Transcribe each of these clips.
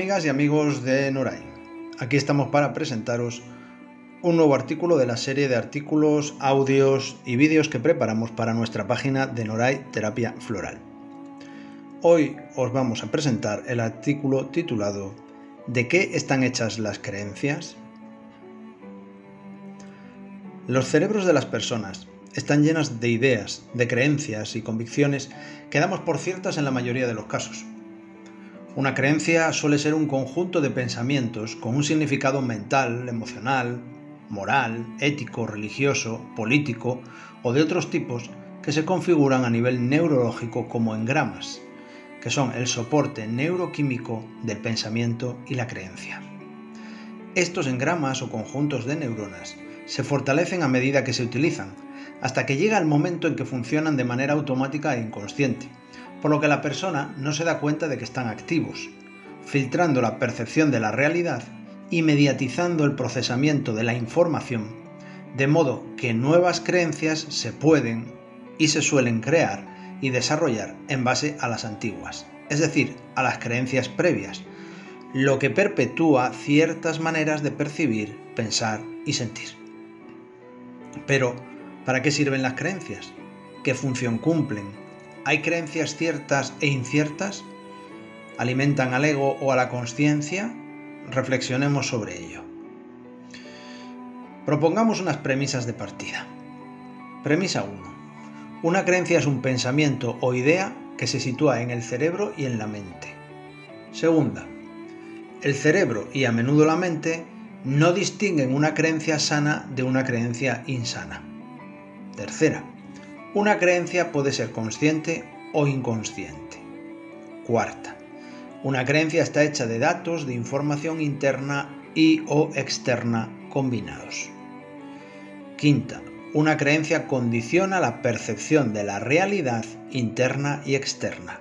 amigas y amigos de Noray. Aquí estamos para presentaros un nuevo artículo de la serie de artículos, audios y vídeos que preparamos para nuestra página de Noray Terapia Floral. Hoy os vamos a presentar el artículo titulado ¿De qué están hechas las creencias? Los cerebros de las personas están llenas de ideas, de creencias y convicciones que damos por ciertas en la mayoría de los casos. Una creencia suele ser un conjunto de pensamientos con un significado mental, emocional, moral, ético, religioso, político o de otros tipos que se configuran a nivel neurológico como engramas, que son el soporte neuroquímico del pensamiento y la creencia. Estos engramas o conjuntos de neuronas se fortalecen a medida que se utilizan, hasta que llega el momento en que funcionan de manera automática e inconsciente, por lo que la persona no se da cuenta de que están activos, filtrando la percepción de la realidad y mediatizando el procesamiento de la información, de modo que nuevas creencias se pueden y se suelen crear y desarrollar en base a las antiguas, es decir, a las creencias previas, lo que perpetúa ciertas maneras de percibir, pensar y sentir. Pero, ¿para qué sirven las creencias? ¿Qué función cumplen? ¿Hay creencias ciertas e inciertas? ¿Alimentan al ego o a la conciencia? Reflexionemos sobre ello. Propongamos unas premisas de partida. Premisa 1. Una creencia es un pensamiento o idea que se sitúa en el cerebro y en la mente. Segunda. El cerebro y a menudo la mente no distinguen una creencia sana de una creencia insana. Tercera. Una creencia puede ser consciente o inconsciente. Cuarta. Una creencia está hecha de datos de información interna y o externa combinados. Quinta. Una creencia condiciona la percepción de la realidad interna y externa.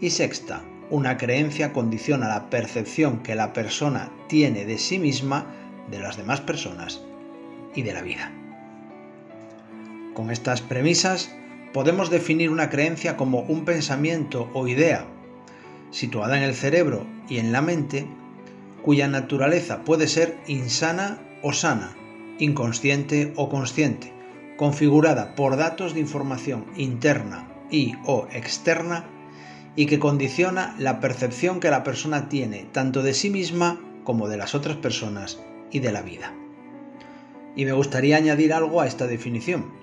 Y sexta. Una creencia condiciona la percepción que la persona tiene de sí misma, de las demás personas y de la vida. Con estas premisas podemos definir una creencia como un pensamiento o idea situada en el cerebro y en la mente cuya naturaleza puede ser insana o sana, inconsciente o consciente, configurada por datos de información interna y o externa y que condiciona la percepción que la persona tiene tanto de sí misma como de las otras personas y de la vida. Y me gustaría añadir algo a esta definición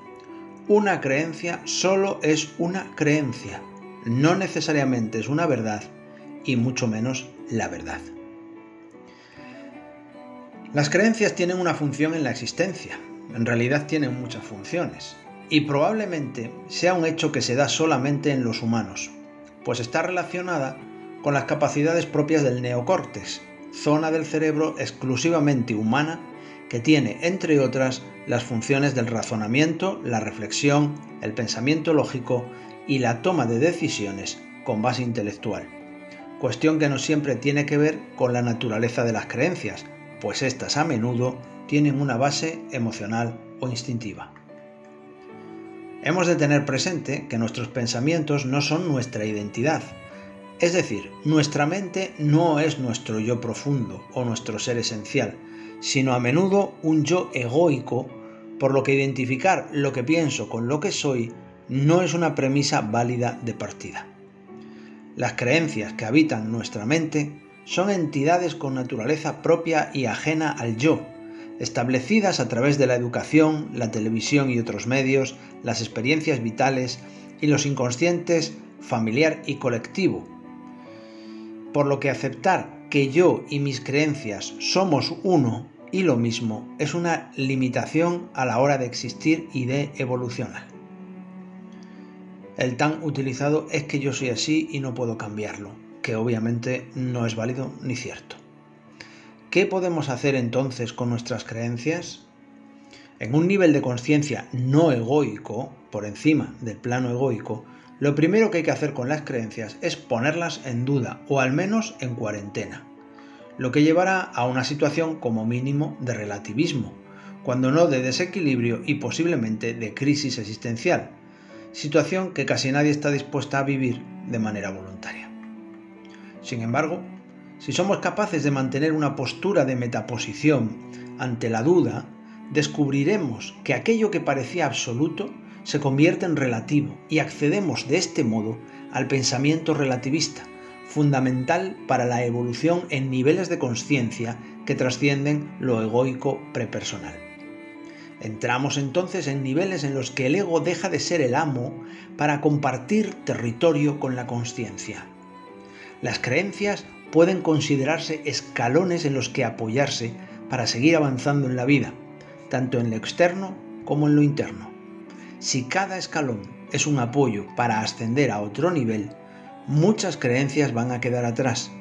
una creencia solo es una creencia, no necesariamente es una verdad y mucho menos la verdad. Las creencias tienen una función en la existencia, en realidad tienen muchas funciones, y probablemente sea un hecho que se da solamente en los humanos, pues está relacionada con las capacidades propias del neocórtex, zona del cerebro exclusivamente humana que tiene, entre otras, las funciones del razonamiento, la reflexión, el pensamiento lógico y la toma de decisiones con base intelectual. Cuestión que no siempre tiene que ver con la naturaleza de las creencias, pues éstas a menudo tienen una base emocional o instintiva. Hemos de tener presente que nuestros pensamientos no son nuestra identidad, es decir, nuestra mente no es nuestro yo profundo o nuestro ser esencial, sino a menudo un yo egoico, por lo que identificar lo que pienso con lo que soy no es una premisa válida de partida. Las creencias que habitan nuestra mente son entidades con naturaleza propia y ajena al yo, establecidas a través de la educación, la televisión y otros medios, las experiencias vitales y los inconscientes familiar y colectivo. Por lo que aceptar que yo y mis creencias somos uno y lo mismo es una limitación a la hora de existir y de evolucionar. El tan utilizado es que yo soy así y no puedo cambiarlo, que obviamente no es válido ni cierto. ¿Qué podemos hacer entonces con nuestras creencias? En un nivel de conciencia no egoico, por encima del plano egoico, lo primero que hay que hacer con las creencias es ponerlas en duda o al menos en cuarentena, lo que llevará a una situación como mínimo de relativismo, cuando no de desequilibrio y posiblemente de crisis existencial, situación que casi nadie está dispuesta a vivir de manera voluntaria. Sin embargo, Si somos capaces de mantener una postura de metaposición ante la duda, descubriremos que aquello que parecía absoluto se convierte en relativo y accedemos de este modo al pensamiento relativista, fundamental para la evolución en niveles de conciencia que trascienden lo egoico prepersonal. Entramos entonces en niveles en los que el ego deja de ser el amo para compartir territorio con la conciencia. Las creencias pueden considerarse escalones en los que apoyarse para seguir avanzando en la vida, tanto en lo externo como en lo interno. Si cada escalón es un apoyo para ascender a otro nivel, muchas creencias van a quedar atrás,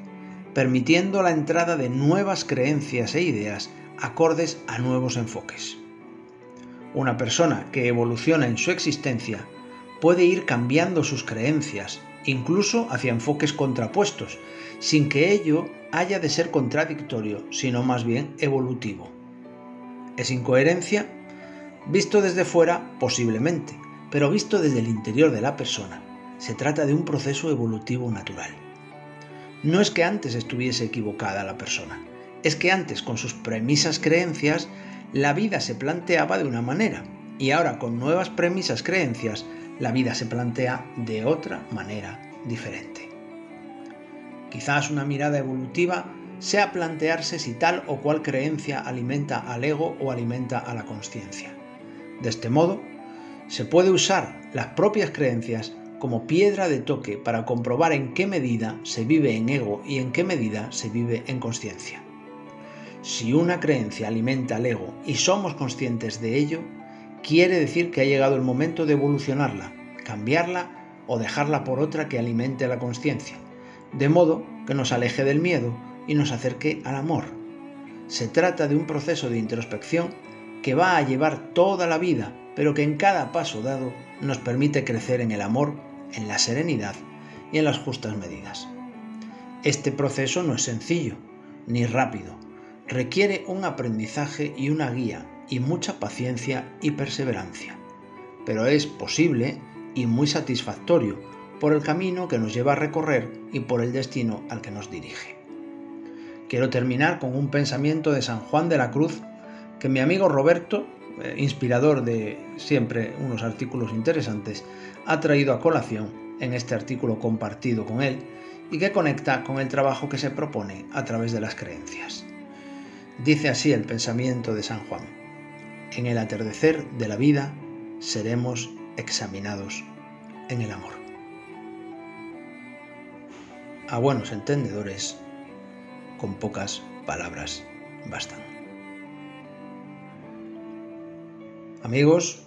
permitiendo la entrada de nuevas creencias e ideas acordes a nuevos enfoques. Una persona que evoluciona en su existencia puede ir cambiando sus creencias, incluso hacia enfoques contrapuestos, sin que ello haya de ser contradictorio, sino más bien evolutivo. ¿Es incoherencia? Visto desde fuera, posiblemente, pero visto desde el interior de la persona, se trata de un proceso evolutivo natural. No es que antes estuviese equivocada la persona, es que antes con sus premisas creencias la vida se planteaba de una manera y ahora con nuevas premisas creencias la vida se plantea de otra manera diferente. Quizás una mirada evolutiva sea plantearse si tal o cual creencia alimenta al ego o alimenta a la conciencia. De este modo, se puede usar las propias creencias como piedra de toque para comprobar en qué medida se vive en ego y en qué medida se vive en conciencia. Si una creencia alimenta al ego y somos conscientes de ello, quiere decir que ha llegado el momento de evolucionarla, cambiarla o dejarla por otra que alimente la conciencia, de modo que nos aleje del miedo y nos acerque al amor. Se trata de un proceso de introspección que va a llevar toda la vida, pero que en cada paso dado nos permite crecer en el amor, en la serenidad y en las justas medidas. Este proceso no es sencillo ni rápido, requiere un aprendizaje y una guía y mucha paciencia y perseverancia, pero es posible y muy satisfactorio por el camino que nos lleva a recorrer y por el destino al que nos dirige. Quiero terminar con un pensamiento de San Juan de la Cruz que mi amigo Roberto, eh, inspirador de siempre unos artículos interesantes, ha traído a colación en este artículo compartido con él y que conecta con el trabajo que se propone a través de las creencias. Dice así el pensamiento de San Juan. En el atardecer de la vida seremos examinados en el amor. A buenos entendedores, con pocas palabras bastan. Amigos,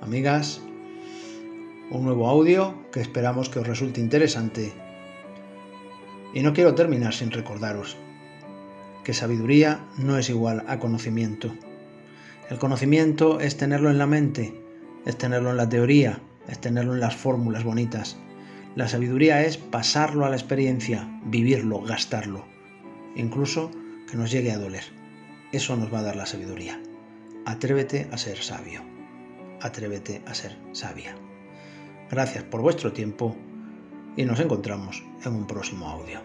amigas, un nuevo audio que esperamos que os resulte interesante. Y no quiero terminar sin recordaros que sabiduría no es igual a conocimiento. El conocimiento es tenerlo en la mente, es tenerlo en la teoría, es tenerlo en las fórmulas bonitas. La sabiduría es pasarlo a la experiencia, vivirlo, gastarlo, incluso que nos llegue a doler. Eso nos va a dar la sabiduría. Atrévete a ser sabio. Atrévete a ser sabia. Gracias por vuestro tiempo y nos encontramos en un próximo audio.